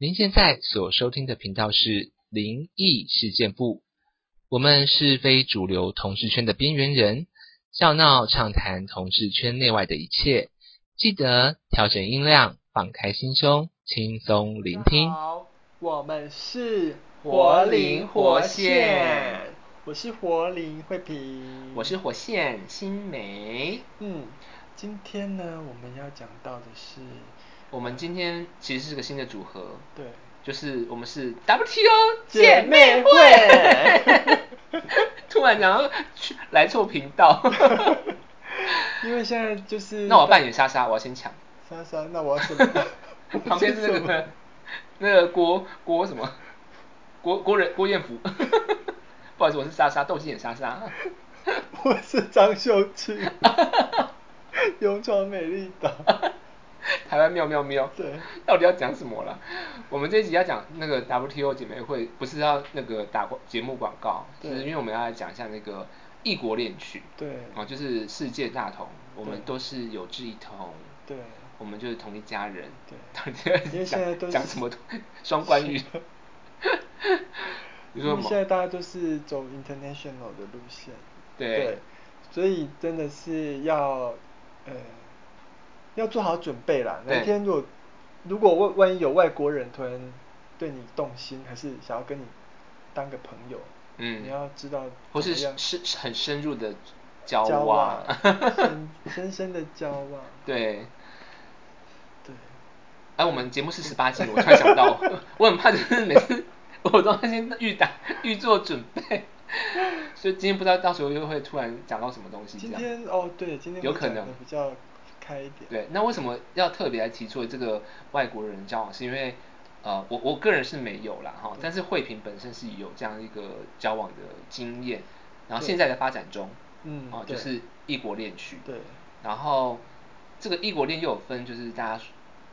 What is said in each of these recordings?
您现在所收听的频道是灵异事件部，我们是非主流同志圈的边缘人，笑闹畅谈同志圈内外的一切。记得调整音量，放开心胸，轻松聆听。好，我们是活灵活现，我是活灵慧萍，我是火线新梅。嗯，今天呢，我们要讲到的是，我们今天其实是个新的组合，对，就是我们是 WTO 姐妹会。突然然后去来错频道，因为现在就是 那我扮演莎莎，我要先抢。莎莎，那我要什么？旁边是那个那个郭郭什么？郭郭人郭彦甫，不好意思，我是莎莎，斗鸡眼莎莎。我是张秀清，勇闯美丽岛，台湾喵喵喵，对，到底要讲什么了？我们这一集要讲那个 WTO 姐妹会，不是要那个打广节目广告，对就是因为我们要来讲一下那个异国恋曲，对哦，就是世界大同，我们都是有志一同，对，我们就是同一家人，对到底要因为现在都是讲讲什么双关语？你说现在大家都是走 international 的路线，对所以真的是要呃要做好准备啦。对哪天如果如果万万一有外国人突然对你动心，还是想要跟你当个朋友，嗯你要知道或是怎么样深很深入的交交往，深深深的交往，对。对，哎、我们节目是十八集，我突然想到，我很怕就是每次 我都要先预打预做准备，所以今天不知道到时候又会突然讲到什么东西今。天哦对，今天有可能比较开一点，对，那为什么要特别来提出这个外国人交往？是因为呃，我我个人是没有啦哈，但是慧萍本身是有这样一个交往的经验，然后现在的发展中，嗯哦，就是异国恋曲，对。然后这个异国恋又有分，就是大家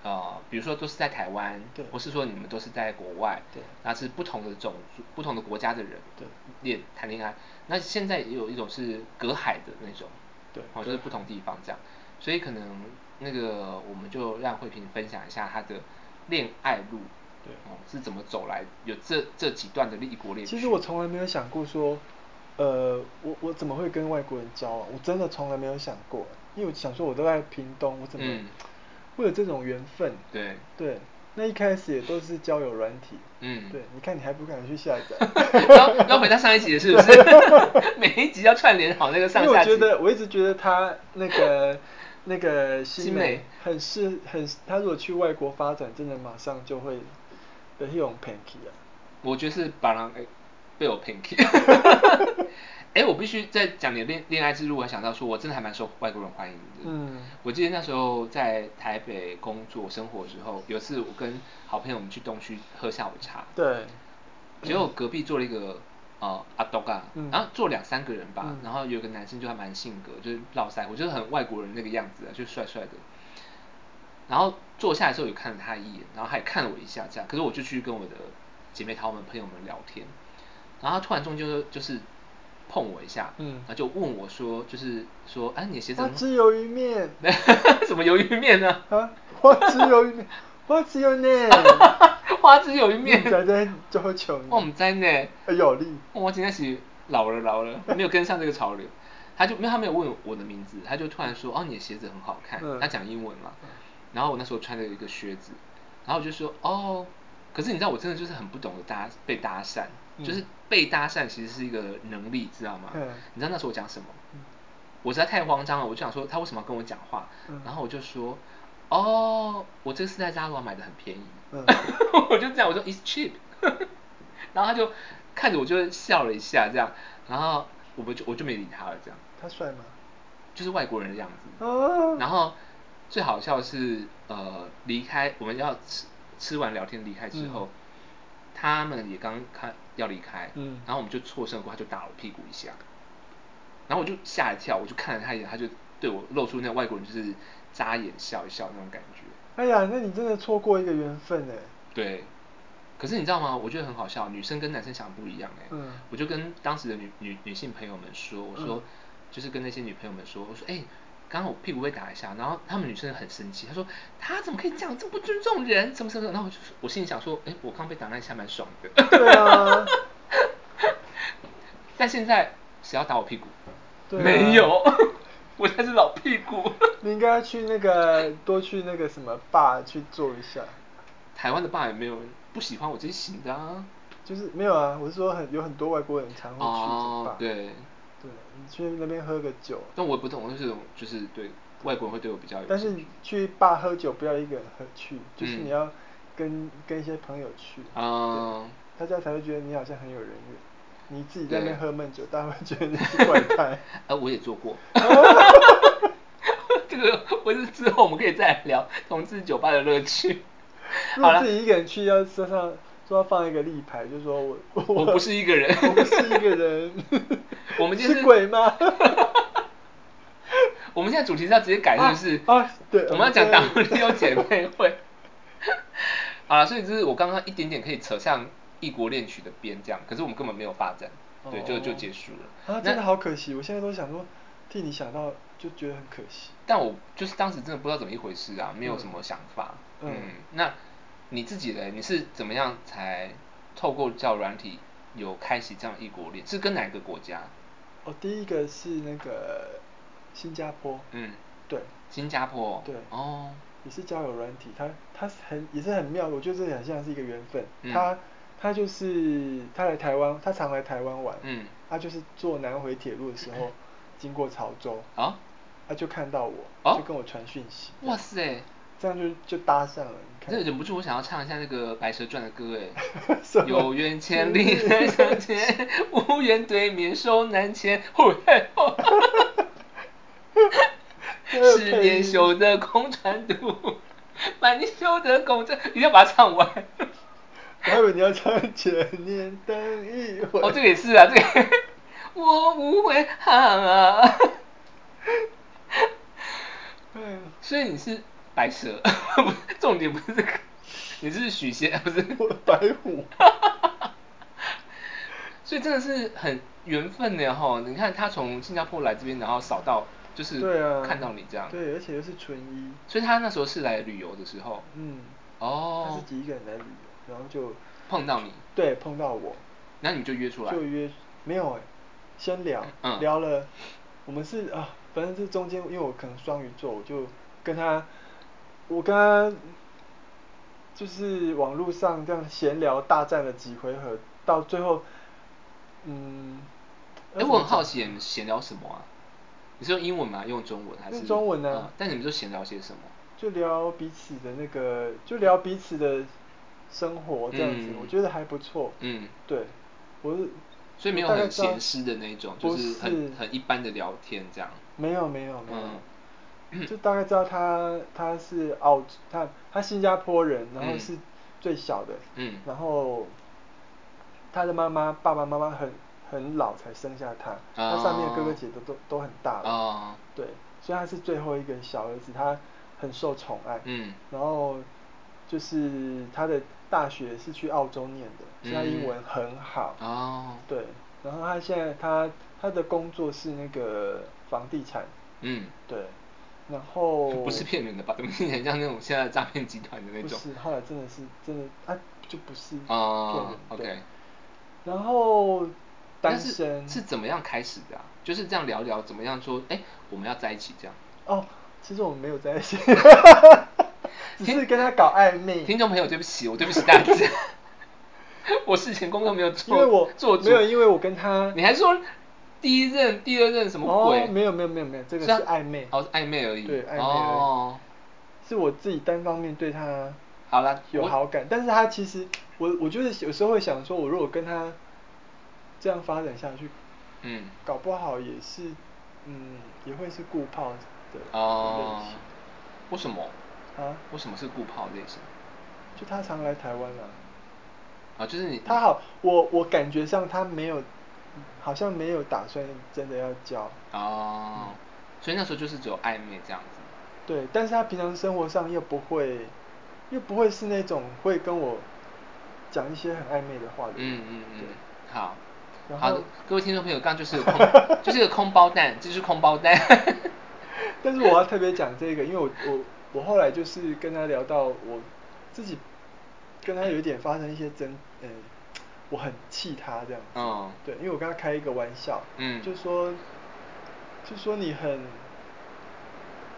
呃，比如说都是在台湾，对或是说你们都是在国外，对那是不同的种族、不同的国家的人，对。恋谈恋爱。那现在也有一种是隔海的那种，对。哦，就是不同地方这样，所以可能那个我们就让慧萍分享一下她的恋爱路，对哦，是怎么走来有这这几段的异国恋曲。其实我从来没有想过说，呃，我我怎么会跟外国人交往？我真的从来没有想过，因为我想说我都在屏东，我怎么嗯会有这种缘分？对，对，那一开始也都是交友软体，嗯对，你看你还不敢去下载，要要回到上一集了是不是？每一集要串联好那个上因为我下集。觉得我一直觉得他那个那个新新美美很是很，他如果去外国发展，真的马上就会的那种 panky 啊，我觉得是把人哎被我 pinky。哎、我必须在讲你的恋恋爱之路，我还想到说，我真的还蛮受外国人欢迎的。嗯我记得那时候在台北工作生活的时候，有一次我跟好朋友我们去东区喝下午茶，对，结果隔壁坐了一个呃阿东啊，嗯。然后坐两三个人吧，嗯。然后有个男生就还蛮性格，就是络腮胡，就是很外国人那个样子啊，就帅帅的。然后坐下来的时候有看了他一眼，然后还看了我一下这样，可是我就去跟我的姐妹淘们朋友们聊天，然后他突然中间就就是碰我一下，嗯。然后就问我说，就是说，哎、你的鞋子很花枝鱿鱼面。什么鱿鱼面呢？啊，我吃鱿鱼面，花枝鱿鱼面，花枝有一面，仔仔就会穷，我唔知呢。哎有力，我今天是老了老了，没有跟上这个潮流。他就没有他没有问我的名字，他就突然说哦你的鞋子很好看，嗯。他讲英文嘛。然后我那时候穿着一个靴子，然后我就说哦，可是你知道我真的就是很不懂得搭被搭讪，嗯。就是被搭讪其实是一个能力，知道吗？嗯。你知道那时候我讲什么？嗯。我实在太慌张了，我就想说他为什么要跟我讲话？嗯。然后我就说哦，我这个是在扎罗买的，很便宜。嗯 我就这样我说 it's cheap，然后他就看着我就笑了一下这样，然后我们就我就没理他了这样，他帅吗？就是外国人的样子。哦，然后最好笑的是呃离开我们要吃吃完聊天离开之后，他们也刚看要离开，嗯然后我们就错身过，他就打我屁股一下，然后我就吓一跳，我就看了他一眼，他就对我露出那外国人就是眨眼笑一笑那种感觉。哎呀，那你真的错过一个缘分哎。对，可是你知道吗？我觉得很好笑，女生跟男生想的不一样哎、嗯我就跟当时的女女女性朋友们说，我说、嗯就是跟那些女朋友们说，我说哎、刚刚我屁股被打一下，然后她们女生很生气，她说她怎么可以这样，这么不尊重人，什么什么，然后我就我心里想说，哎，我刚被打那一下蛮爽的。对啊。但现在谁要打我屁股？对啊没有，我才是老屁股。你应该去那个多去那个什么坝去做一下，台湾的爸也没有人不喜欢我这型的啊。就是没有啊，我是说很有很多外国人常会去哦酒吧，，对，对，你去那边喝个酒，但我也不懂，就是就是对外国人会对我比较有但是去坝喝酒不要一个人喝去，就是嗯你要跟跟一些朋友去，啊，大家才会觉得你好像很有人缘。你自己在那边喝闷酒，大家会觉得你是怪胎。啊，我也做过。这个我是之后我们可以再来聊同志酒吧的乐趣。好了如果自，己一个人去，要身上说要放一个立牌，就说我我不是一个人我不是一个人。我们今天是鬼吗？我们现在主题是要直接改，是不是？啊啊对我们要讲我们 W 姐妹会。好了，所以这是我刚刚一点点可以扯上异国恋曲的边，这样，可是我们根本没有发展，对，就就哦结束了。啊，真的好可惜，我现在都想说，替你想到就觉得很可惜。但我就是当时真的不知道怎么一回事啊，没有什么想法。嗯嗯，那你自己呢？你是怎么样才透过交友软体有开启这样异国恋？是跟哪个国家？哦，第一个是那个新加坡，嗯，对，新加坡。对哦，也是交友软体，它它很也是很妙，我觉得这很像是一个缘分。嗯他他就是他来台湾，他常来台湾玩，嗯他就是坐南回铁路的时候经过潮州，啊，他就看到我，哦就跟我传讯息，哇塞！这样就就搭上了，你看。这忍不住我想要唱一下那个《白蛇传》的歌哎 什，么有缘千里来相见，无缘对面手难牵。呼嘿吼 十年修得空船渡，百年修得共枕，一定要把它唱完。我还以为你要唱千年等一回。哦，这个也是啊，这个 我无悔啊。嗯，所以你是白蛇，不 是重点不是这个，你是许仙不是？我白虎。所以真的是很缘分的哈。你看他从新加坡来这边，然后扫到就是看到你这样，对，而且又是纯一。所以他那时候是来旅游的时候，嗯，哦，他是自己一个人来旅游，然后就碰到你，对碰到我，那你就约出来，就约没有哎、先聊，嗯聊了，我们是啊，反正这中间因为我可能双鱼座，我就跟他，我跟他就是网络上这样闲聊大战了几回合，到最后，嗯，哎、我很好奇，你闲聊什么啊？你是用英文吗？用中文还是？用中文啊嗯但你们都闲聊些什么？就聊彼此的那个，就聊彼此的生活这样子，嗯。我觉得还不错。嗯，对，我是所以没有很我大概知道闲适的那一种，不就是很很一般的聊天这样。没有没有没有，嗯。就大概知道他他是澳他他新加坡人，然后嗯。是最小的，嗯。然后他的妈妈爸爸妈妈很很老才生下他，他上面的哥哥姐姐都都都很大了，哦，对，所以他是最后一个小儿子，他很受宠爱，嗯。然后就是他的大学是去澳洲念的，所以他英文很好，哦，对，然后他现在他他的工作是那个房地产，嗯，对，然后不是骗人的吧？怎么听起来像那种现在诈骗集团的那种？不是，后来真的是真的啊，就不是骗哦人对，OK。然后单身是怎么样开始的啊？就是这样聊聊，怎么样说？哎，我们要在一起这样。哦，其实我们没有在一起，只是跟他搞暧昧，听众朋友，对不起，我对不起大家。我事前功课没有做，因为我做没有，因为我跟他你还说第一任、第二任什么鬼？哦，没有没有没有没有，这个是暧昧，哦，是暧昧而已。对暧昧而已。哦，是我自己单方面对他好啦，有好感，但是他其实我我就是有时候会想说，我如果跟他这样发展下去，嗯，搞不好也是嗯也会是顾泡的类哦型，为什么？啊，为什么是顾炮类型？就他常来台湾啊。啊，就是你他好，我我感觉上他没有，好像没有打算真的要交。哦，所以那时候就是只有暧昧这样子。对，但是他平常生活上又不会，又不会是那种会跟我讲一些很暧昧的话的人。嗯嗯嗯对，好。好的，各位听众朋友，刚刚就是 就是个空包蛋，这就是空包蛋。但是我要特别讲这个，因为我我我后来就是跟他聊到我自己跟他有一点发生一些争，呃，我很气他这样子。嗯对，因为我跟他开一个玩笑，嗯就说就说你很，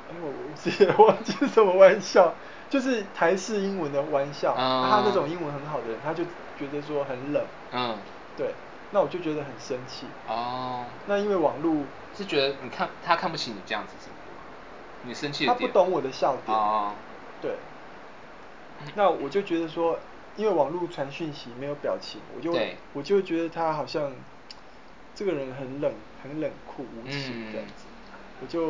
哎，我 我自己也忘记是什么玩笑，就是台式英文的玩笑。嗯他那种英文很好的人，他就觉得说很冷。嗯，对，那我就觉得很生气。哦，那因为网络，是觉得你看他看不起你这样子是吗？你生气他不懂我的笑点。哦，对。那我就觉得说，因为网络传讯息没有表情，我就对我就觉得他好像这个人很冷、很冷酷、无情这样子，嗯我就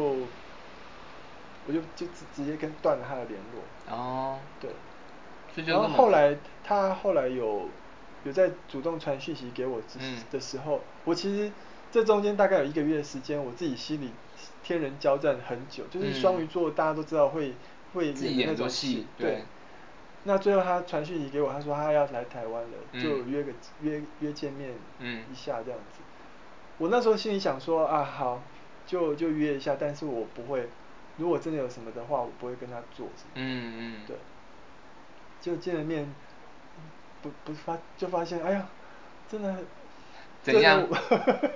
我就就直直接跟断了他的联络。哦，对。然后后来他后来有有在主动传讯息给我的时候，我其实这中间大概有一个月的时间，我自己心里天人交战很久，就是嗯双鱼座大家都知道会会那种戏对对。那最后他传讯息给我，他说他要来台湾了，嗯就约个约约见面嗯一下这样子。我那时候心里想说啊好，就就约一下，但是我不会，如果真的有什么的话，我不会跟他做什么。嗯嗯对。就见了面，不不发就发现，哎呀，真的，怎样真的我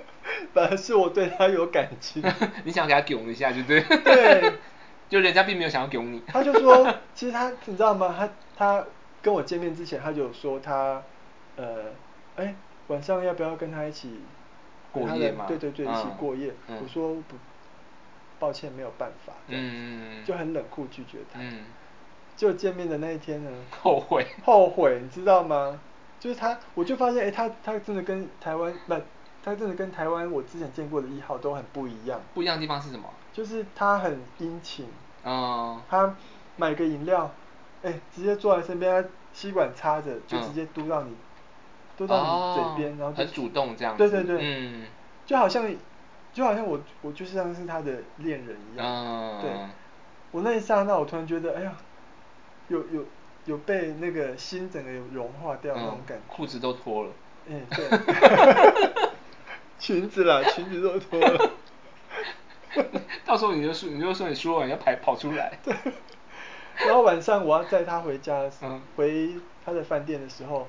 反而是我对他有感情。你想给他囧一下，就对。对。就人家并没有想要囧你。他就说，其实他你知道吗？他他跟我见面之前，他就有说他，呃，哎，晚上要不要跟他一起过夜吗对对对，一起嗯过夜。嗯我说不，抱歉，没有办法。这样子嗯嗯嗯就很冷酷拒绝他。嗯。就见面的那一天呢，后悔后悔，你知道吗？就是他，我就发现，哎、他他真的跟台湾不，他真的跟台湾我之前见过的一号都很不一样。不一样的地方是什么？就是他很殷勤，嗯。他买个饮料，哎、直接坐在身边，他吸管插着，就直接嘟到你，嘟到你嘴边，哦然后就很主动这样子对对对，嗯就好像就好像我我就像是他的恋人一样，嗯对，我那一刹那，我突然觉得，哎呀，有有有被那个心整个有融化掉那种感觉，嗯裤子都脱了。哎、对，裙子啦，裙子都脱了。到时候你就说，你就说你输了，你要跑跑出来。对。然后晚上我要载他回家的时候，嗯回他的饭店的时候，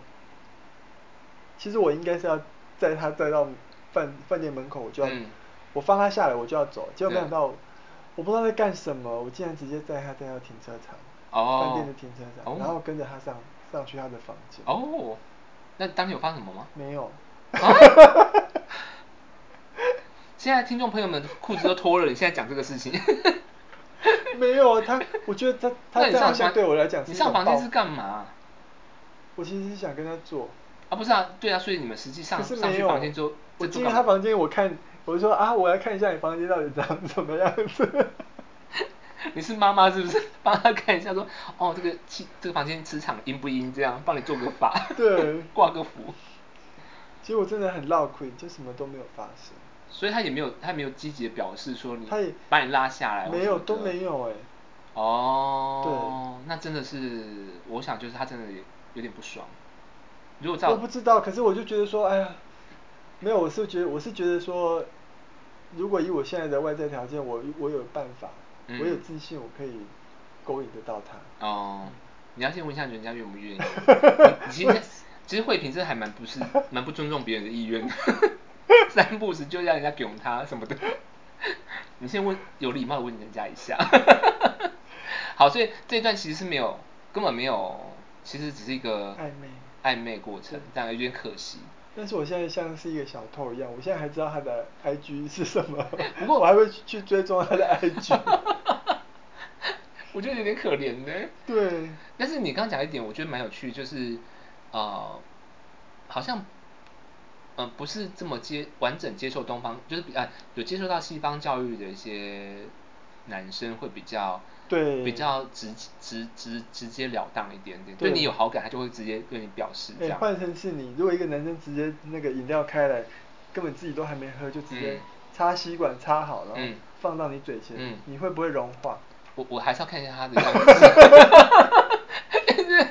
其实我应该是要载他载到饭饭店门口，我就要，嗯我放他下来我就要走，结果没想到，我不知道在干什么，我竟然直接载他带到停车场，哦饭店的停车场，哦然后跟着他上上去他的房间。哦，那当天有发生什么吗？没有。啊 现在听众朋友们裤子都脱了，你现在讲这个事情。没有他，我觉得他他这样好像上房对我来讲是你一种上房间是干嘛？我其实是想跟他做。啊，不是啊，对啊，所以你们实际上上去可是没有，房间之后，我进在做干嘛他房间，我看，我就说啊，我来看一下你房间到底长什么样子。你是妈妈是不是？帮他看一下说，哦，这个气这个房间磁场阴不阴？这样帮你做个法，对 挂个符。其实我真的很闹亏，就什么都没有发生。所以他也没有，他也没有积极的表示说你，他也把你拉下来，没有，都没。有哎、哦，对那真的是，我想就是他真的有有点不爽。如果照我不知道，可是我就觉得说，哎呀，没有，我是觉得我是觉得说，如果以我现在的外在条件，我我有办法，嗯我有自信，我可以勾引得到他。哦，你要先问一下人家愿不愿意。你其实其实慧萍这还蛮不是蛮不尊重别人的意愿的，三不时就让人家囧他什么的。你先问有礼貌的问人家一下。好，所以这一段其实是没有根本没有，其实只是一个暧昧暧昧过程，但有点可惜。但是我现在像是一个小偷一样，我现在还知道他的 IG 是什么，不过我还会去追踪他的 IG。我觉得有点可怜呢。对。但是你刚刚讲一点，我觉得蛮有趣，就是呃，好像嗯、呃不是这么接完整接受东方，就是比啊有接受到西方教育的一些男生会比较对比较直直直直截了当一点点，对对你有好感，他就会直接对你表示这哎、样。换成是你，如果一个男生直接那个饮料开来，根本自己都还没喝，就直接嗯插吸管插好，然后嗯放到你嘴前，嗯你会不会融化？我我还是要看一下他的样子。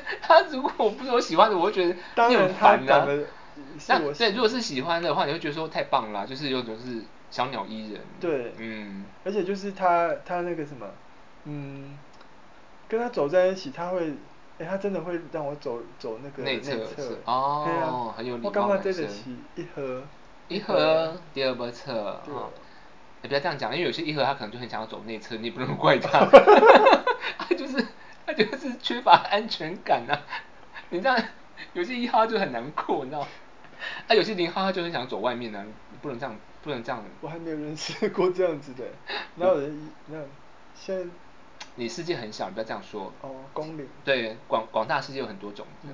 他如果不是我喜欢的，我会觉得你很当然他烦啊长得是那对，我喜如果是喜欢的话，你会觉得说太棒了啊，就是有种是小鸟依人。对，嗯，而且就是他他那个什么，嗯，跟他走在一起，他会，哎、他真的会让我走走那个内侧哦很有礼貌男生嘛对得起一盒，一盒。第二波侧对。哈，也不要这样讲，因为有些一盒他可能就很想要走内侧，你也不能怪他，他就是他就是缺乏安全感啊。你这样有些一号就很难过，你知道吗？啊，有些零号他就很想走外面啊，你不能这样，不能这样。我还没有认识过这样子的，哪有人一那现在你世界很小，你不要这样说。哦公理，对，广广大世界有很多种。嗯。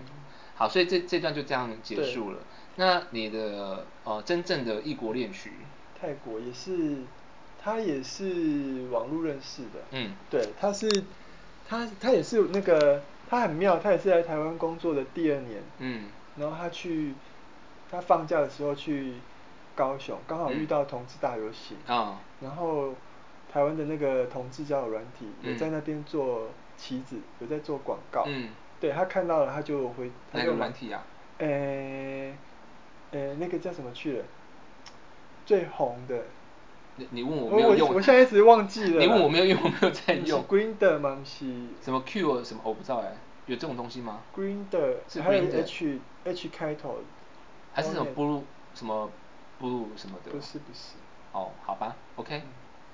好，所以这这段就这样结束了。那你的呃真正的异国恋曲，泰国也是，他也是网络认识的，嗯。对，他是他他也是那个他很妙，他也是来台湾工作的第二年，嗯。然后他去他放假的时候去高雄，刚好遇到同志大游行，啊然后台湾的那个同志交友软体有嗯在那边做旗子，有在做广告，嗯对他看到了他就回他哪就买个软体啊？诶诶，那个叫什么去了？最红的。你你问我我没有用，我现在一直忘记了。你问我没有用，我没有在用。Green 的吗？是什么 Q 什么我不知道哎，有这种东西吗？Green 的，是还有 Green 的 H H 开头。还是什么 blue 什么 blue 什么的？不是不是。哦，好吧，OK，嗯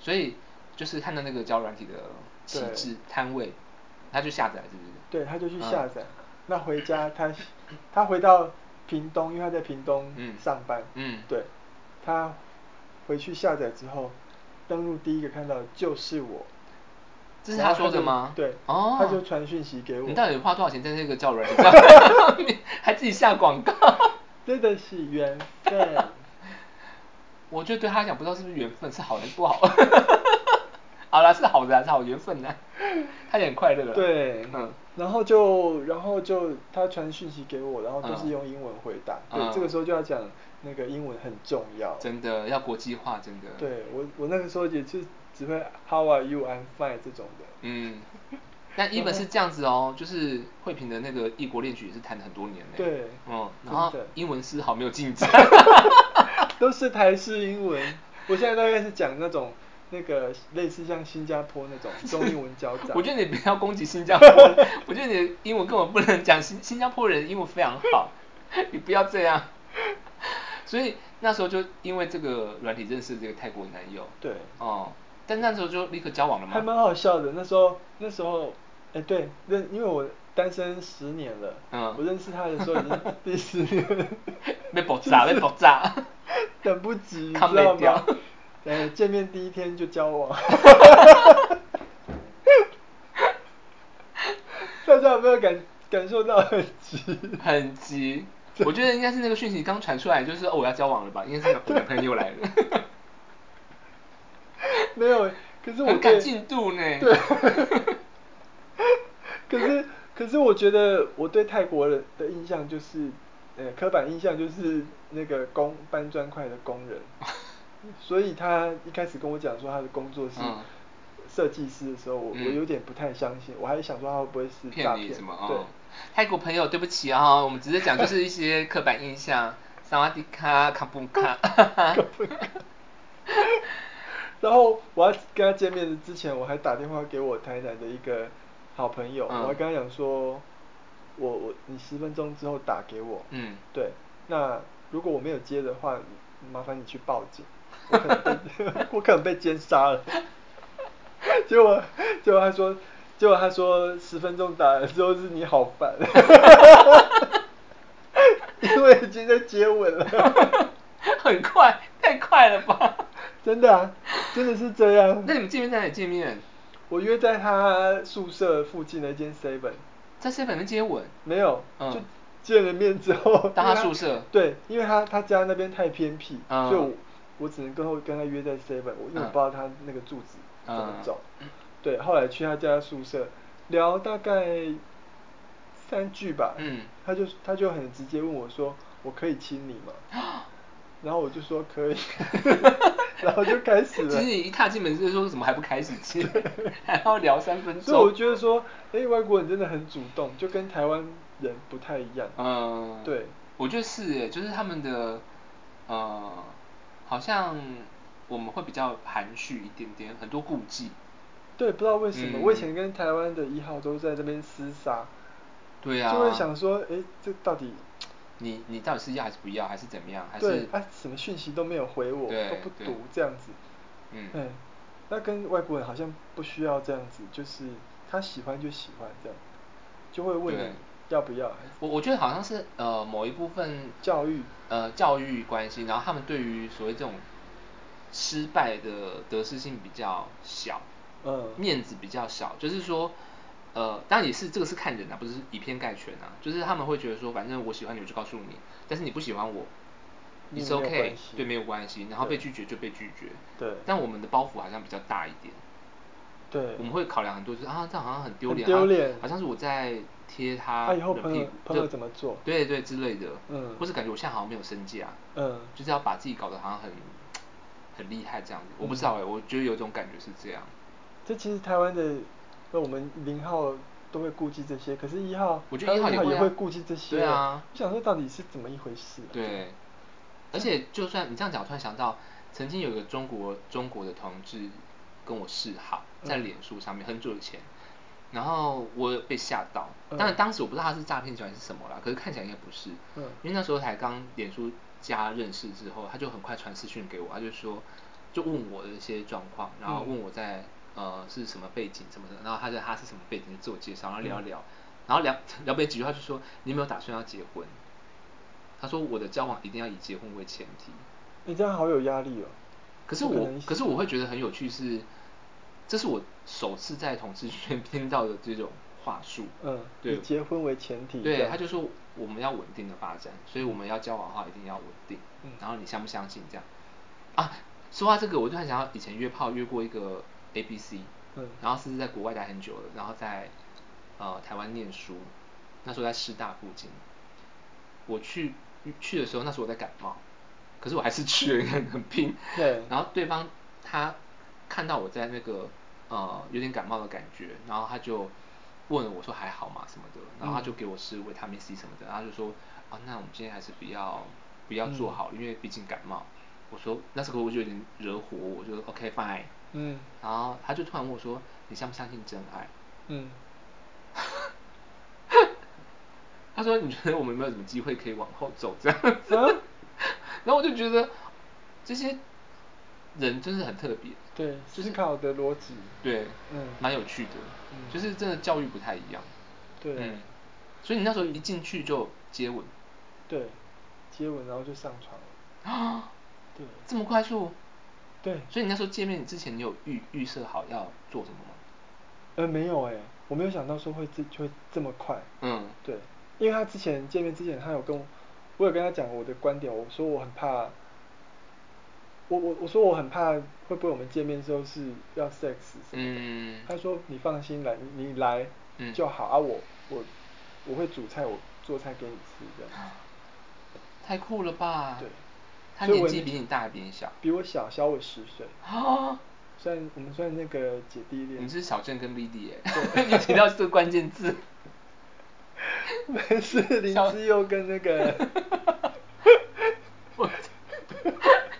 所以就是看到那个交友软体的旗对帜摊位，他就下载是不是？对，他就去嗯下载。那回家他他回到屏东，因为他在屏东嗯上班。嗯对，他回去下载之后，登录第一个看到的就是我。这是他说的吗？对，哦，他就传讯息给我。你到底花多少钱在那个交友软体上？你 还自己下广告？真的是缘分。我觉得对他来讲，不知道是不是缘分，是好还是不好。好啦，是好的啊，是好缘分呐、他也很快乐了。对，嗯，然后就然后就他传讯息给我，然后都是嗯用英文回答。嗯对，这个时候就要讲那个英文很重要。真的要国际化，真的。对我我那个时候也是只会 How are you? I'm fine 这种的。嗯，但一本是这样子哦，就是惠平的那个异国恋曲也是谈了很多年嘞。对嗯，然后英文丝毫没有进展。都是台式英文。我现在大概是讲那种那个类似像新加坡那种中英文交杂。我觉得你不要攻击新加坡，我觉得你的英文根本不能讲新新加坡人英文非常好，你不要这样。所以那时候就因为这个软体认识这个泰国男友。对哦，但那时候就立刻交往了吗？还蛮好笑的。那时候那时候，哎、对，认因为我单身十年了，嗯我认识他的时候已经第十年了，被爆炸，被爆炸。等不及，你知道吗？呃，见面第一天就交往，大家有没有感感受到很急？很急。我觉得应该是那个讯息刚传出来，就是哦我要交往了吧，应该是我男朋友来了。没有，可是我很赶进度呢。对，可是可是我觉得我对泰国人的印象就是，呃，刻板印象就是那个工搬砖块的工人，所以他一开始跟我讲说他的工作是嗯设计师的时候，我、嗯我有点不太相信，我还想说他会不会是诈骗？骗你什么？对哦，泰国朋友，对不起啊、我们只是讲就是一些刻板印象。萨瓦迪卡，卡布卡。然后我要跟他见面的之前，我还打电话给我台南的一个好朋友，嗯我还跟他讲说，我我你十分钟之后打给我，嗯对，那如果我没有接的话，麻烦你去报警，我可能被 我可能被奸杀了。结果结果他说，结果他说十分钟打了之后是你好烦，因为已经在接吻了。很快，太快了吧？真的啊，真的是这样。那你们见面在哪里见面？我约在他宿舍附近的一间 seven，在 seven 那接吻。没有，嗯。就见了面之后，到他因为宿舍？对，因为他他家那边太偏僻，嗯。所以我我只能跟后跟他约在 seven，我因为我嗯。不知道他那个住址怎么嗯。走，对，后来去他家宿舍聊大概三句吧，嗯。他就他就很直接问我说，我可以亲你吗？然后我就说可以，然后就开始了。其实你一踏进门就说怎么还不开始亲，还要聊三分钟。所以我觉得说，哎、外国人真的很主动，就跟台湾人不太一样。嗯，对，我觉得是耶，就是他们的呃，好像我们会比较含蓄一点点，很多顾忌。对，不知道为什么，嗯我以前跟台湾的一号都在这边厮杀，对啊，就会想说，哎，这到底你你到底是要还是不要，还是怎么样？还是，对啊，什么讯息都没有回我，都不读这样子，嗯嗯，那跟外国人好像不需要这样子，就是他喜欢就喜欢这样，就会问你要不要，我我觉得好像是呃某一部分教育呃教育关系，然后他们对于所谓这种失败的得失性比较小，嗯面子比较小，就是说。呃，当然也是这个是看人啊，不是以偏概全啊。就是他们会觉得说，反正我喜欢你，我就告诉你，但是你不喜欢我，你是 OK，对，没有关系。然后被拒绝就被拒绝。对但我们的包袱好像比较大一点。对，我们会考量很多，就是啊，这样好像很丢脸，丢脸好像是我在贴他啊以后的屁股，朋友朋友对怎么做对对之类的，嗯或是感觉我现在好像没有身价，嗯就是要把自己搞得好像很很厉害这样子，我不知嗯道哎、我觉得有种感觉是这样，这其实台湾的，那我们零号都会顾忌这些，可是一号，我觉得一号也会顾忌这些，对啊我想说到底是怎么一回事、啊？对，而且就算你这样讲，我突然想到，曾经有一个中国中国的同志跟我示好，在嗯脸书上面很久以前，然后我有被吓到，但当然当时我不知道他是诈骗集团是什么啦，可是看起来应该不是，嗯。因为那时候才刚脸书加认识之后，他就很快传私讯给我，他就说就问我的一些状况，然后嗯问我在呃是什么背景什么的，然后他在他是什么背景就自我介绍，然后聊一嗯聊，然后聊聊没几句话就说你有没有打算要结婚？他说我的交往一定要以结婚为前提。你这样好有压力哦。可是我可是我会觉得很有趣是，这是我首次在同事圈 听到的这种话术。嗯，对以结婚为前提。对，他就说我们要稳定的发展，所以我们要交往的话一定要稳定。嗯然后你相不相信这样？啊，说到这个，我就很想要以前约炮约过一个 A B C，嗯然后是在国外待很久了，然后在呃台湾念书，那时候在师大附近。我去去的时候，那时候我在感冒，可是我还是去了，很拼。对然后对方他看到我在那个呃有点感冒的感觉，然后他就问了我说还好吗什么的，然后他就嗯给我吃维他命 C 什么的，然后就说啊那我们今天还是不要不要做嗯好了，因为毕竟感冒。我说那时候我就有点惹火，我就 OK fine。嗯然后他就突然问我说你相不相信真爱？嗯，他说你觉得我们有没有什么机会可以往后走这样子？啊 然后我就觉得这些人真是很特别，对，就是思考的逻辑。对，嗯蛮有趣的，嗯就是真的教育不太一样。对嗯，所以你那时候一进去就接吻对，接吻然后就上床了。啊，对这么快速？对，所以你那时候见面之前，你有预预设好要做什么吗？呃，没有哎，我没有想到说会这会这么快。嗯，对，因为他之前见面之前，他有跟我，我有跟他讲我的观点，我说我很怕，我我我说我很怕会不会我们见面之后是要 sex 什么的，嗯。他说你放心来，你你来嗯就好、啊，我我我会煮菜，我做菜给你吃这样，太酷了吧？对，他年纪比你大还比你小？比我小，小我十岁，啊，算我们算那个姐弟恋，你是小郑跟丽丽耶对，你提到这个关键字。没事，林志佑跟那个 我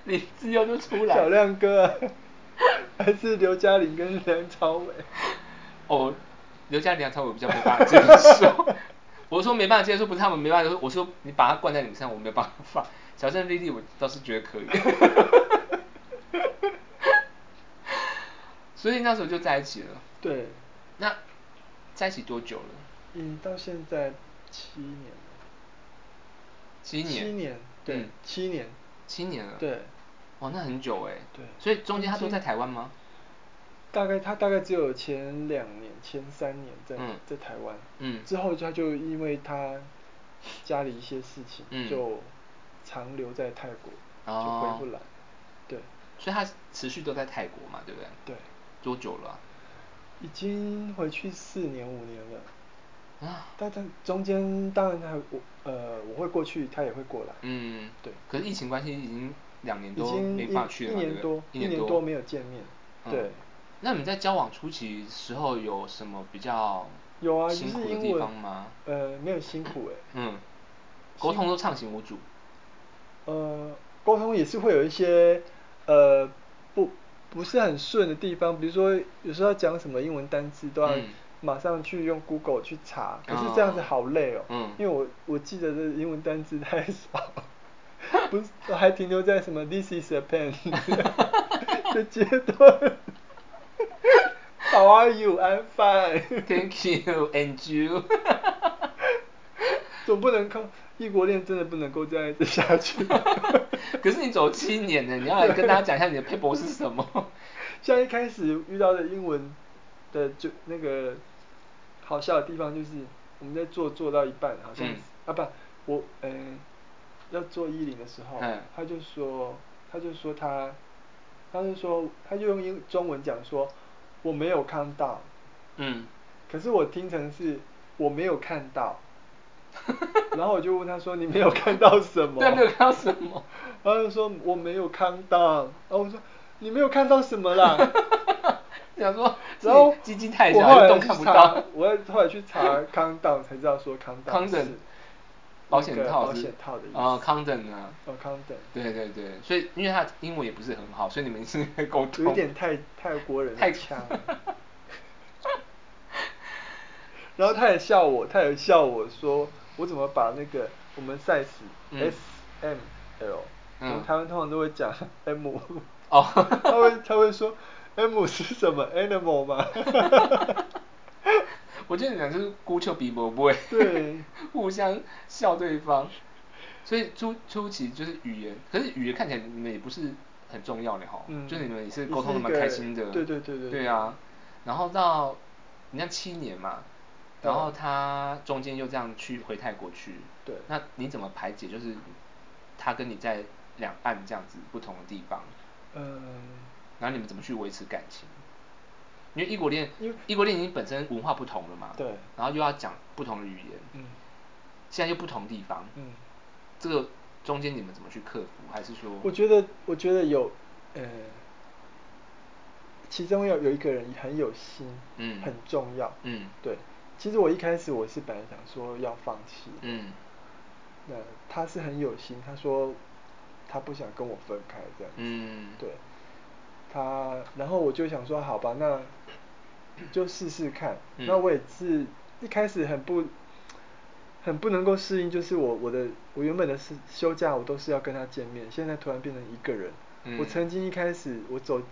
林志佑就出来。小亮哥、啊，还是刘嘉玲跟梁朝伟。哦，刘嘉玲、梁朝伟比较没办法接受。我说没办法接受，不是他们没办法接受，我说你把他灌在你身上，我没有办法。小镇、丽丽，我倒是觉得可以。所以那时候就在一起了。对，那在一起多久了？嗯，到现在七年了。七年。七年，对，嗯七年。七年了。对。哇，那很久哎。对所以中间他都在台湾吗？大概他大概只有前两年、前三年在、嗯在台湾，嗯之后他就因为他家里一些事情，嗯就长留在泰国，哦就回不来。对所以他持续都在泰国嘛，对不对？对，多久了啊、已经回去四年五年了。啊？但但中间当然他我呃我会过去，他也会过来。嗯，对。可是疫情关系已经两年多经没办法去了，一年多，一年多没有见面。嗯对。那你们在交往初期时候有什么比较有啊，辛苦的地方吗？呃，没有辛苦哎、嗯，沟通都畅行无阻。呃，沟通也是会有一些呃不不是很顺的地方，比如说有时候要讲什么英文单词都要嗯马上去用 Google 去查，可是哦这样子好累哦，嗯因为我我记得的英文单词太少，不是还停留在什么 This is a pen 的阶段。How are you? I'm fine. Thank you and you 总不能靠异国恋，真的不能够这样子下去。可是你走七年呢，你要来跟大家讲一下你的 paper 是什么？像一开始遇到的英文的就那个好笑的地方，就是我们在做做到一半，好像啊不，我呃要做一零的时候嗯，他就说他就说他他就说他就用英中文讲说我没有看到，嗯，可是我听成是我没有看到，然后我就问他说你没有看到什么？对，没有看到什么。然后就说我没有看到，然后我说你没有看到什么啦？想说，然后鸡鸡太小，一动去查看不到。我后来去查康档才知道说康档是康等保险套保险套的意思。哦，康等啊。哦，康等。对对对，所以因为他英文也不是很好，所以你们是可以沟通。有一点太泰国人太强。然后他也笑我，他也笑我说，我怎么把那个我们 size 嗯。S M L，我们嗯台湾通常都会讲 M，哦。他会他会说 M 是什么 animal 吗？我觉得你俩就是孤丘比伯不会，对，互相笑对方，所以初初期就是语言，可是语言看起来你们也不是很重要的哈，嗯。就是你们也是也沟通的蛮开心的，对对对对对。啊，然后到你看七年嘛，对然后他中间又这样去回泰国去，对。那你怎么排解？就是他跟你在两岸这样子不同的地方，嗯，然后你们怎么去维持感情？因为异国恋因为，异国恋已经本身文化不同了嘛，对。然后又要讲不同的语言，嗯。现在又不同地方，嗯，这个中间你们怎么去克服？还是说，我觉得我觉得有呃，其中有有一个人很有心，嗯。很重要，嗯。对。其实我一开始我是本来想说要放弃，嗯那他是很有心，他说他不想跟我分开这样子，嗯对。他，然后我就想说，好吧，那 就试试看。嗯那我也是一开始很不很不能够适应，就是我我的我原本的是休假我都是要跟他见面，现在突然变成一个人。嗯我曾经一开始我走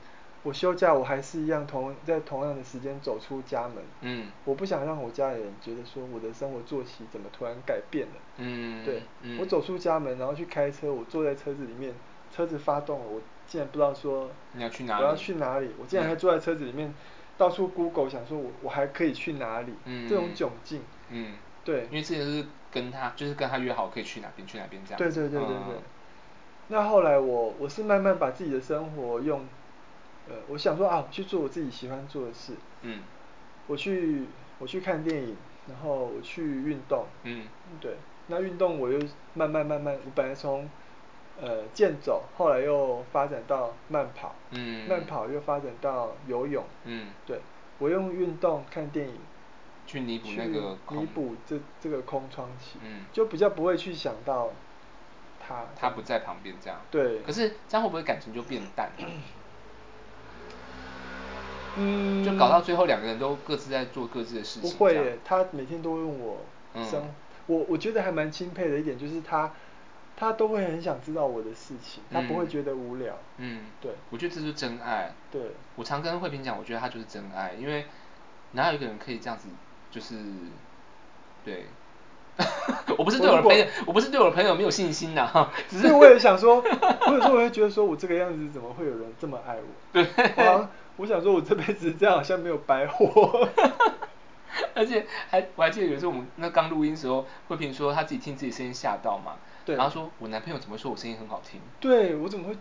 我休假我还是一样同在同样的时间走出家门。嗯。我不想让我家里人觉得说我的生活作息怎么突然改变了。嗯对，嗯。我走出家门，然后去开车，我坐在车子里面，车子发动了，我竟然不知道说你要去哪里？我要去哪里，我竟然还嗯坐在车子里面，到处 Google 想说我我还可以去哪里，嗯。这种窘境，嗯，对。因为之前是跟他，就是跟他约好可以去哪边去哪边这样。对子，对对对对。嗯。那后来我我是慢慢把自己的生活用，呃，我想说啊，我去做我自己喜欢做的事，嗯。我去我去看电影，然后我去运动，嗯。对，那运动我又慢慢慢慢，我本来从呃健走，后来又发展到慢跑，嗯。慢跑又发展到游泳，嗯。对，我用运动看电影去弥补那个空弥补这这个空窗期，嗯就比较不会去想到他他不在旁边这样，对。可是这样会不会感情就变淡了？嗯，就搞到最后两个人都各自在做各自的事情，不会耶，他每天都会问我嗯。生，我我觉得还蛮钦佩的一点就是他，他都会很想知道我的事情，他不会嗯觉得无聊。嗯，对。我觉得这是真爱。对。我常跟慧萍讲，我觉得他就是真爱，因为哪有一个人可以这样子，就是对。我不是对我的朋友，我不是对我的朋友没有信心呐，哈，只是我也想说，或者说我会觉得说我这个样子怎么会有人这么爱我？对我我想说我这辈子这样好像没有白活。而且还我还记得有一次我们那刚录音时候，慧萍说她自己听自己声音吓到嘛，对然后说我男朋友怎么说我声音很好听，对我怎么会？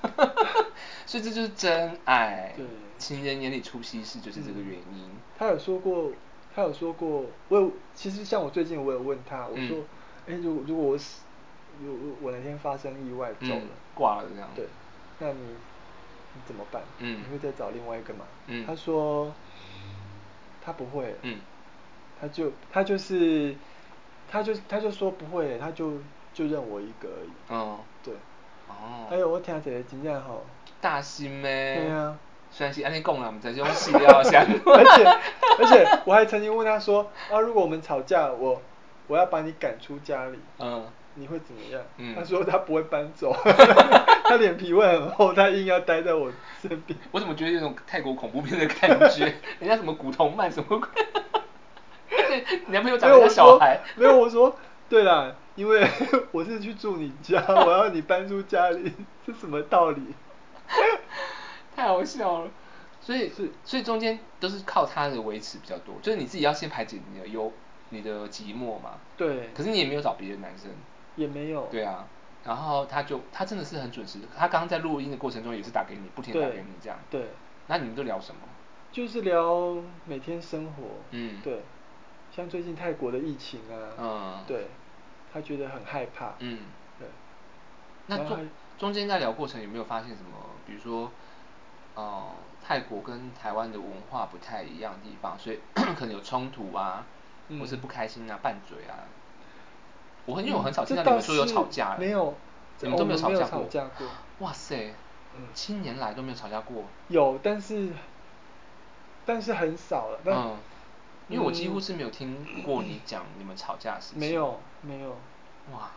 所以这就是真爱，对情人眼里出西施就是这个原因，他有说过，他有说过，我有其实像我最近我有问他，我嗯说，哎、如果如果我死，如果我哪天发生意外走了，嗯挂了这样对，那你你怎么办？嗯你会再找另外一个吗？嗯他说他不会，嗯他就他就是他就他就说不会，他就就认我一个而已，哦对。哦，还有我听一个真正吼，大心咩？对啊。虽然是安尼讲啦，我们在用细料想。而且而且我还曾经问他说啊，如果我们吵架，我我要把你赶出家里，嗯，你会怎么样？嗯，他说他不会搬走，他脸皮会很厚，他硬要待在我身边。我怎么觉得有种泰国恐怖片的感觉？人家什么古铜曼什么？你男朋友长得像小孩？没有，我说对啦，因为我是去住你家，我要你搬出家里，是什么道理？太好笑了，所以是所以中间都是靠他的维持比较多，就是你自己要先排解你的忧、你的寂寞嘛。对。可是你也没有找别的男生。也没有。对啊，然后他就他真的是很准时，他刚刚在录音的过程中也是打给你，不停打给你这样。对。那你们都聊什么？就是聊每天生活。嗯。对。像最近泰国的疫情啊。嗯。对。他觉得很害怕。嗯。对。那中中间在聊过程有没有发现什么？比如说。哦，泰国跟台湾的文化不太一样的地方，所以 可能有冲突啊，或是不开心啊，拌嘴啊。我很因为我很少听到你们说有吵架，没有，你们都没有吵架过。哇塞，七年来都没有吵架过。有，但是但是很少了。嗯，因为我几乎是没有听过你讲你们吵架的事情。没有，没有。哇，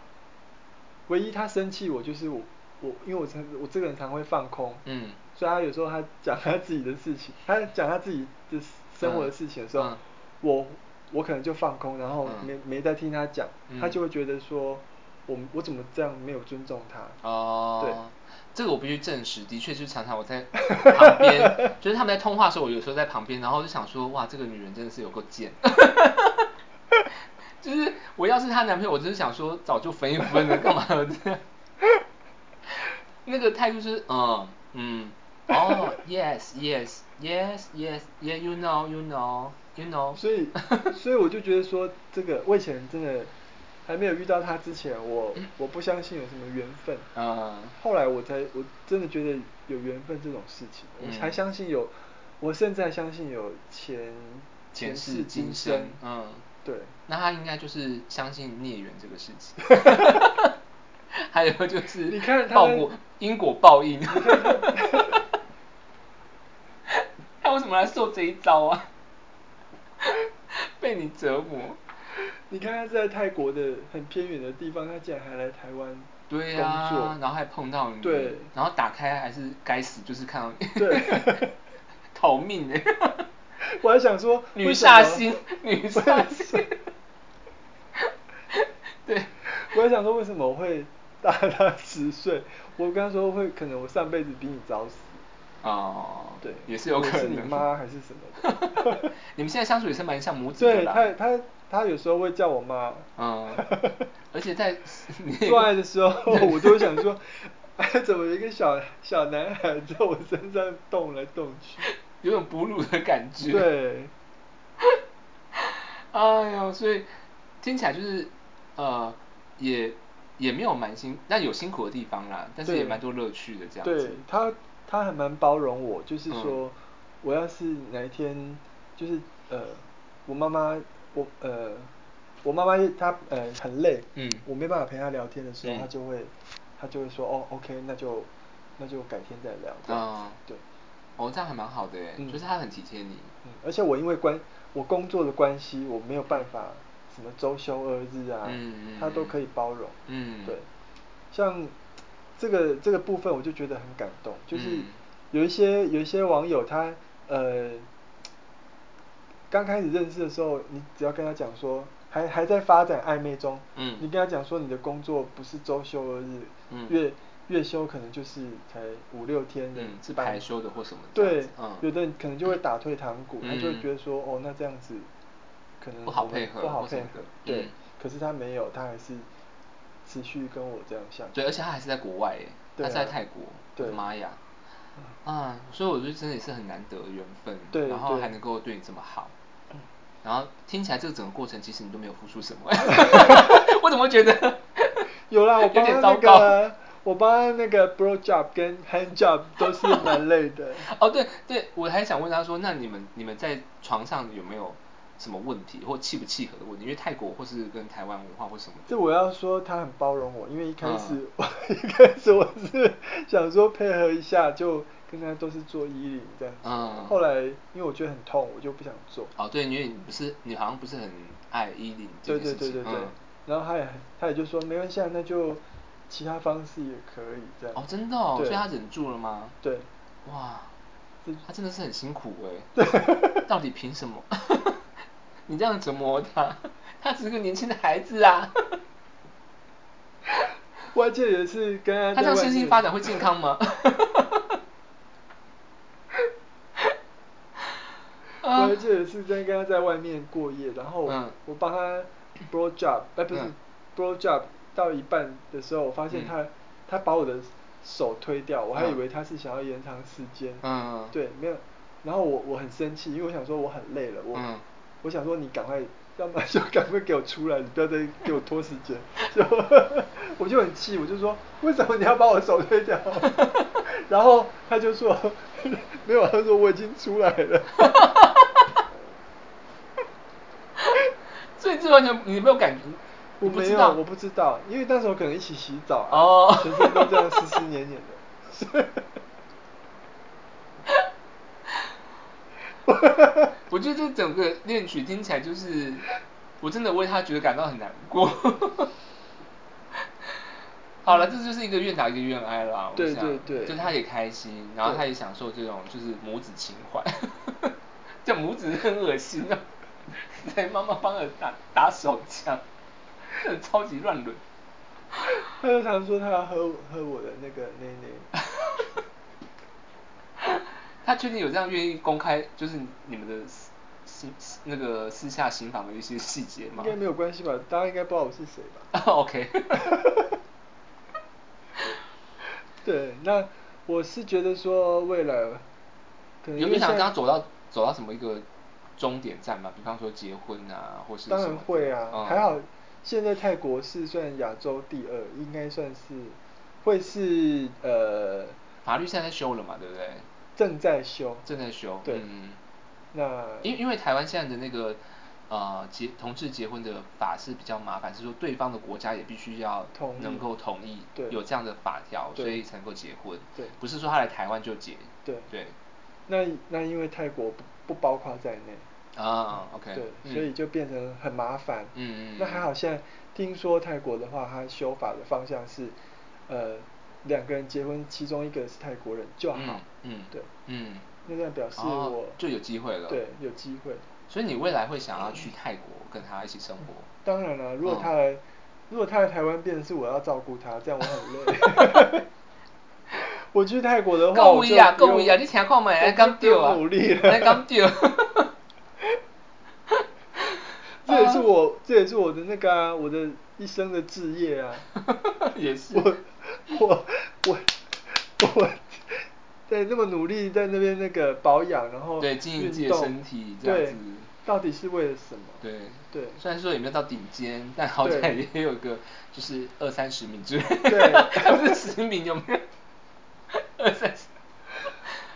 唯一他生气我就是我我因为我常我这个人常会放空。嗯。所以他有时候他讲他自己的事情，他讲他自己的生活的事情的时候，我我可能就放空，然后没没在听他讲，他就会觉得说，我我怎么这样没有尊重他？哦，对，这个我必须证实，的确是常常我在旁边，就是他们在通话的时候，我有时候在旁边，然后就想说，哇，这个女人真的是有够贱，就是我要是她男朋友，我就是想说，早就分一分了，干嘛这样？那个态度是，嗯嗯。哦，yes，yes，yes，yes，yeah，you know，you know，you know。所以，所以我就觉得说，这个我以前真的还没有遇到他之前，我我不相信有什么缘分。啊。后来我才，我真的觉得有缘分这种事情，我才相信有，我现在相信有前前世今生。嗯。对。那他应该就是相信孽缘这个事情。还有就是，你看报果因果报应。他为什么来受这一招啊？被你折磨。你看他在泰国的很偏远的地方，他竟然还来台湾对呀，然后还碰到你，对，然后打开还是该死，就是看到你，对，逃命的。我还想说，女煞星，女煞星。对，我还想说，为什么我会大他十岁？我跟他说会，可能我上辈子比你早死。哦，对，也是有可能。是你妈还是什么的？你们现在相处也是蛮像母子的啦。对，他他他有时候会叫我妈。嗯。而且在做爱的时候，我都想说，怎么一个小小男孩在我身上动来动去，有种哺乳的感觉。对。哎呀，所以听起来就是呃，也也没有蛮辛，但有辛苦的地方啦，但是也蛮多乐趣的这样子。对他。他还蛮包容我，就是说，我要是哪一天，就是呃，我妈妈，我呃，我妈妈她呃很累，嗯，我没办法陪她聊天的时候，她就会，她就会说，哦，OK，那就那就改天再聊，这样子，对，哦，这样还蛮好的哎，就是她很体贴你，嗯，而且我因为关我工作的关系，我没有办法什么周休二日啊，嗯嗯，他都可以包容，嗯，对，像。这个这个部分我就觉得很感动，就是有一些有一些网友他呃刚开始认识的时候，你只要跟他讲说还还在发展暧昧中，嗯，你跟他讲说你的工作不是周休二日，嗯，月月休可能就是才五六天的，是排休的或什么，对，有的人可能就会打退堂鼓，他就会觉得说哦那这样子可能不好配合，不好配合，对，可是他没有，他还是。持续跟我这样相处，对，而且他还是在国外耶，他在泰国，我的妈呀，啊，所以我觉得真的也是很难得的缘分，对，然后还能够对你这么好，然后听起来这个整个过程其实你都没有付出什么，我怎么觉得？有啦，我 帮他那个，我帮他那个 bro job 跟 hand job 都是蛮累的。哦，对对，我还想问他说，那你们你们在床上有没有什么问题或契不契合的问题？因为泰国或是跟台湾文化或什么的。这我要说他很包容我，因为一开始、嗯 我一开始我是想说配合一下，就跟他都是做衣领这样子。嗯后来因为我觉得很痛，我就不想做。哦，对，因为你不是你好像不是很爱衣领这对件事情。对对对对。嗯然后他也他也就说没关系，啊，那就其他方式也可以这样。哦，真的哦，所以他忍住了吗？对。哇，他真的是很辛苦哎。对 到底凭什么？你这样折磨他，他只是个年轻的孩子啊。我还记得有一次跟他他这样身心发展会健康吗？我还记得有一次在跟他在外面过夜，然后嗯我帮他 blow job，哎不是嗯 blow job 到一半的时候，我发现嗯他他把我的手推掉，我还以嗯为他是想要延长时间。嗯对，没有。然后我我很生气，因为我想说我很累了，我、嗯我想说你赶快，要么就赶快给我出来，你不要再给我拖时间。就 我就很气，我就说为什么你要把我手推掉？然后他就说 没有，他说我已经出来了。所以这完全你没有感觉，我没有，你不知道我不知道，因为那时候可能一起洗澡、啊，哦全身都这样湿湿黏黏的。我觉得这整个恋曲听起来就是，我真的为他觉得感到很难过。好了，这就是一个愿打一个愿挨啦。我对想对对就他也开心，然后他也享受这种就是母子情怀。这母子很恶心啊！在妈妈帮着打打手枪，超级乱伦。他就常说他要喝喝我的那个内内。他确定有这样愿意公开，就是你们的私私那个私下行房的一些细节吗？应该没有关系吧？大家应该不知道我是谁吧？OK 对，那我是觉得说为了可能有没有想跟他走到走到什么一个终点站嘛？比方说结婚啊，或是当然会啊，嗯、还好现在泰国是算亚洲第二，应该算是会是呃法律现在在修了嘛，对不对？正在修，正在修，对。嗯，那因因为台湾现在的那个呃结同志结婚的法是比较麻烦，是说对方的国家也必须要同意能够同意。对。有这样的法条，对。所以才能够结婚，对。不是说他来台湾就结，对。对，那那因为泰国不不包括在内，啊，OK，对，嗯。所以就变成很麻烦。嗯嗯。那还好，现在听说泰国的话，它修法的方向是，呃，两个人结婚，其中一个是泰国人就好。嗯嗯对，嗯，那这样表示哦我、就有机会了对，有机会。所以你未来会想要去泰国跟他一起生活？当然了，如果嗯他来，如果他来台湾，变成是我要照顾他，这样我很累。我去泰国的话，够位啊，够位啊！你听看没？我来敢不用丢啊？努力了来敢丢？这也是我，这也是我的那个啊，我的一生的志业啊。也是。我 我我我在那么努力在那边那个保养，然后对经营自己的身体这样子到底是为了什么？对对虽然说也没有到顶尖，但好歹也有个就是二三十名之类。对还不是十名有没有？二三十。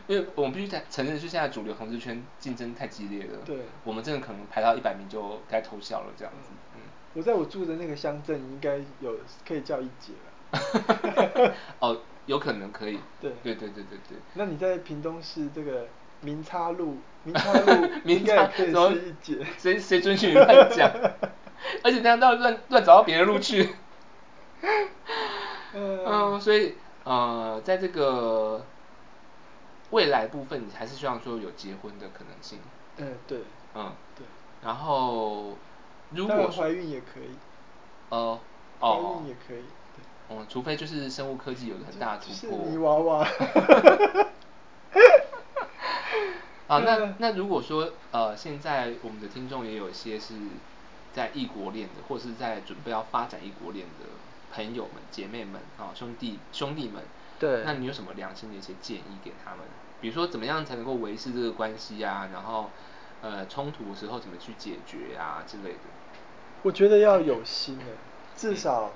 因为我们必须在承认，是现在主流同志圈竞争太激烈了。对我们真的可能排到一百名就该偷笑了这样子。嗯。我在我住的那个乡镇应该有可以叫一姐了。哦，有可能可以。对对对对对对。那你在屏东市这个明差路，明差路 明应该也可以怎么是一姐。谁谁准许你乱讲？而且那样到乱乱找到别人路去。嗯嗯，所以呃，在这个未来部分，你还是希望说有结婚的可能性。嗯，对。嗯，对。然后如果怀孕也可以。呃怀哦孕也可以。对嗯，除非就是生物科技有个很大的突就是破。泥娃娃。啊，那嗯那如果说呃，现在我们的听众也有一些是在异国恋的，或是在准备要发展异国恋的朋友们、姐妹们啊、兄弟兄弟们，对那你有什么良心的一些建议给他们？比如说怎么样才能够维持这个关系啊？然后呃，冲突的时候怎么去解决啊之类的？我觉得要有心诶，至嗯少、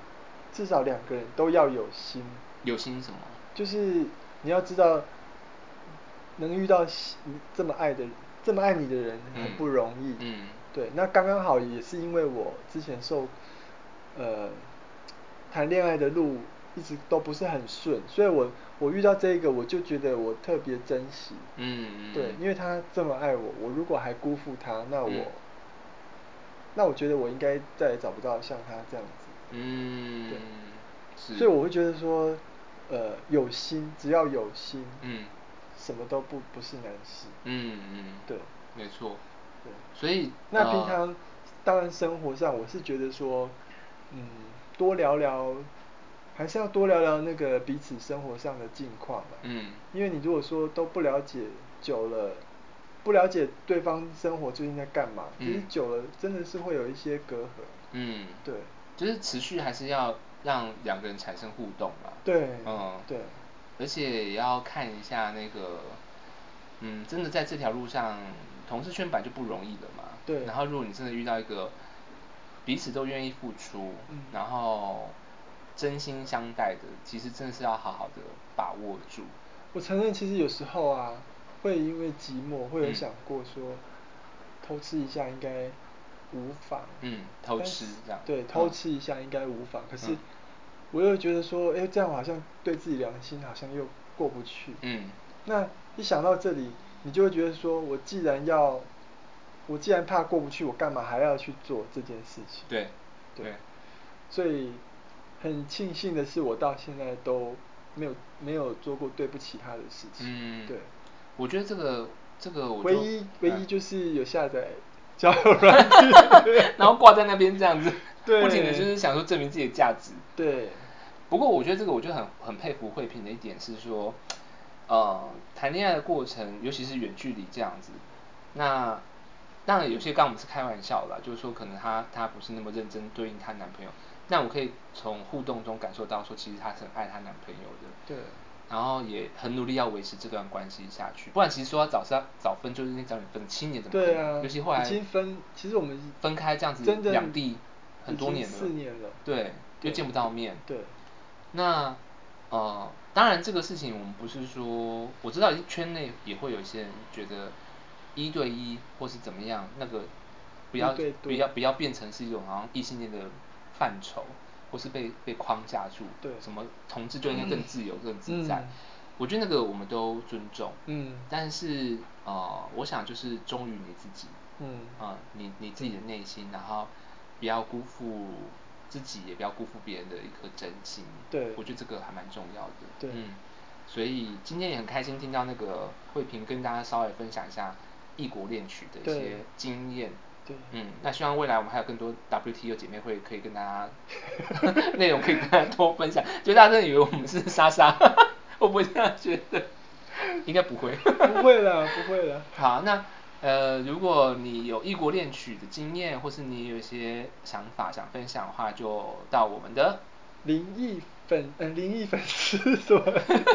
至少两个人都要有心。有心什么？就是你要知道，能遇到这么爱的这么爱你的人很嗯不容易。嗯对，那刚刚好也是因为我之前受呃谈恋爱的路一直都不是很顺，所以我我遇到这一个我就觉得我特别珍惜。嗯嗯对，因为他这么爱我，我如果还辜负他，那我、嗯那我觉得我应该再也找不到像他这样子。嗯，对，所以我会觉得说，呃，有心，只要有心，嗯，什么都不不是难事。嗯嗯，对，没错，对。所以那平呃常当然生活上，我是觉得说，嗯，多聊聊，还是要多聊聊那个彼此生活上的近况嘛。嗯因为你如果说都不了解久了，不了解对方生活最近在干嘛，其实嗯久了真的是会有一些隔阂。嗯，对。就是持续还是要让两个人产生互动嘛。对嗯，对。而且也要看一下那个，嗯，真的在这条路上，同事圈本来就不容易的嘛。对然后如果你真的遇到一个彼此都愿意付出，嗯然后真心相待的，其实真的是要好好的把握住。我承认，其实有时候啊，会因为寂寞，会有嗯想过说，偷吃一下应该无妨。嗯偷吃这样对，嗯偷吃一下应该无妨。可是嗯，我又觉得说，哎，这样好像对自己良心好像又过不去。嗯那一想到这里，你就会觉得说，我既然要，我既然怕过不去，我干嘛还要去做这件事情？对对对所以很庆幸的是，我到现在都没有没有做过对不起他的事情。嗯，对。我觉得这个这个我唯一唯一嗯就是有下载交友软件 然后挂在那边这样子，对不仅的就是想说证明自己的价值。对，不过我觉得这个我就很很佩服慧萍的一点是说，呃，谈恋爱的过程，尤其是远距离这样子，那当然有些刚我们是开玩笑啦，就是说可能她她不是那么认真对应她男朋友，但我可以从互动中感受到说，其实她是很爱她男朋友的。对。然后也很努力要维持这段关系下去，不然其实说要早上早分就是那早点分，七年怎么可能？对啊，尤其后来已经分，其实我们分开这样子两地很多年了，四年了，对，又见不到面，对。那呃，当然这个事情我们不是说，我知道圈内也会有一些人觉得一对一或是怎么样，那个不要不要不要变成是一种好像异性恋的范畴，或是被被框架住，对什么同志就应该更自由、更自在。嗯我觉得那个我们都尊重，嗯但是呃，我想就是忠于你自己，嗯啊、你你自己的内心，然后不要辜负自己，也不要辜负别人的一颗真心。对我觉得这个还蛮重要的。对嗯，所以今天也很开心听到那个慧萍跟大家稍微分享一下异国恋曲的一些经验。对嗯，那希望未来我们还有更多 WTO 姐妹会可以跟大家 内容可以跟大家多分享，就大家真的以为我们是莎莎，我不会这样觉得？应该不会。不会了，不会了。好，那呃，如果你有异国恋曲的经验，或是你有一些想法想分享的话，就到我们的灵异粉呃灵异粉丝什么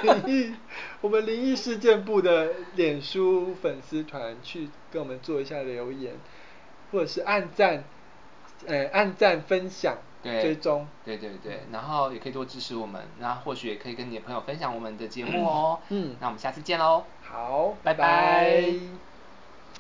灵异，我们灵异事件部的脸书粉丝团去跟我们做一下留言，或者是按赞，呃按赞分享对追踪，对对对，然后也可以多支持我们，那或许也可以跟你的朋友分享我们的节目哦。嗯。那我们下次见喽。好，拜。拜拜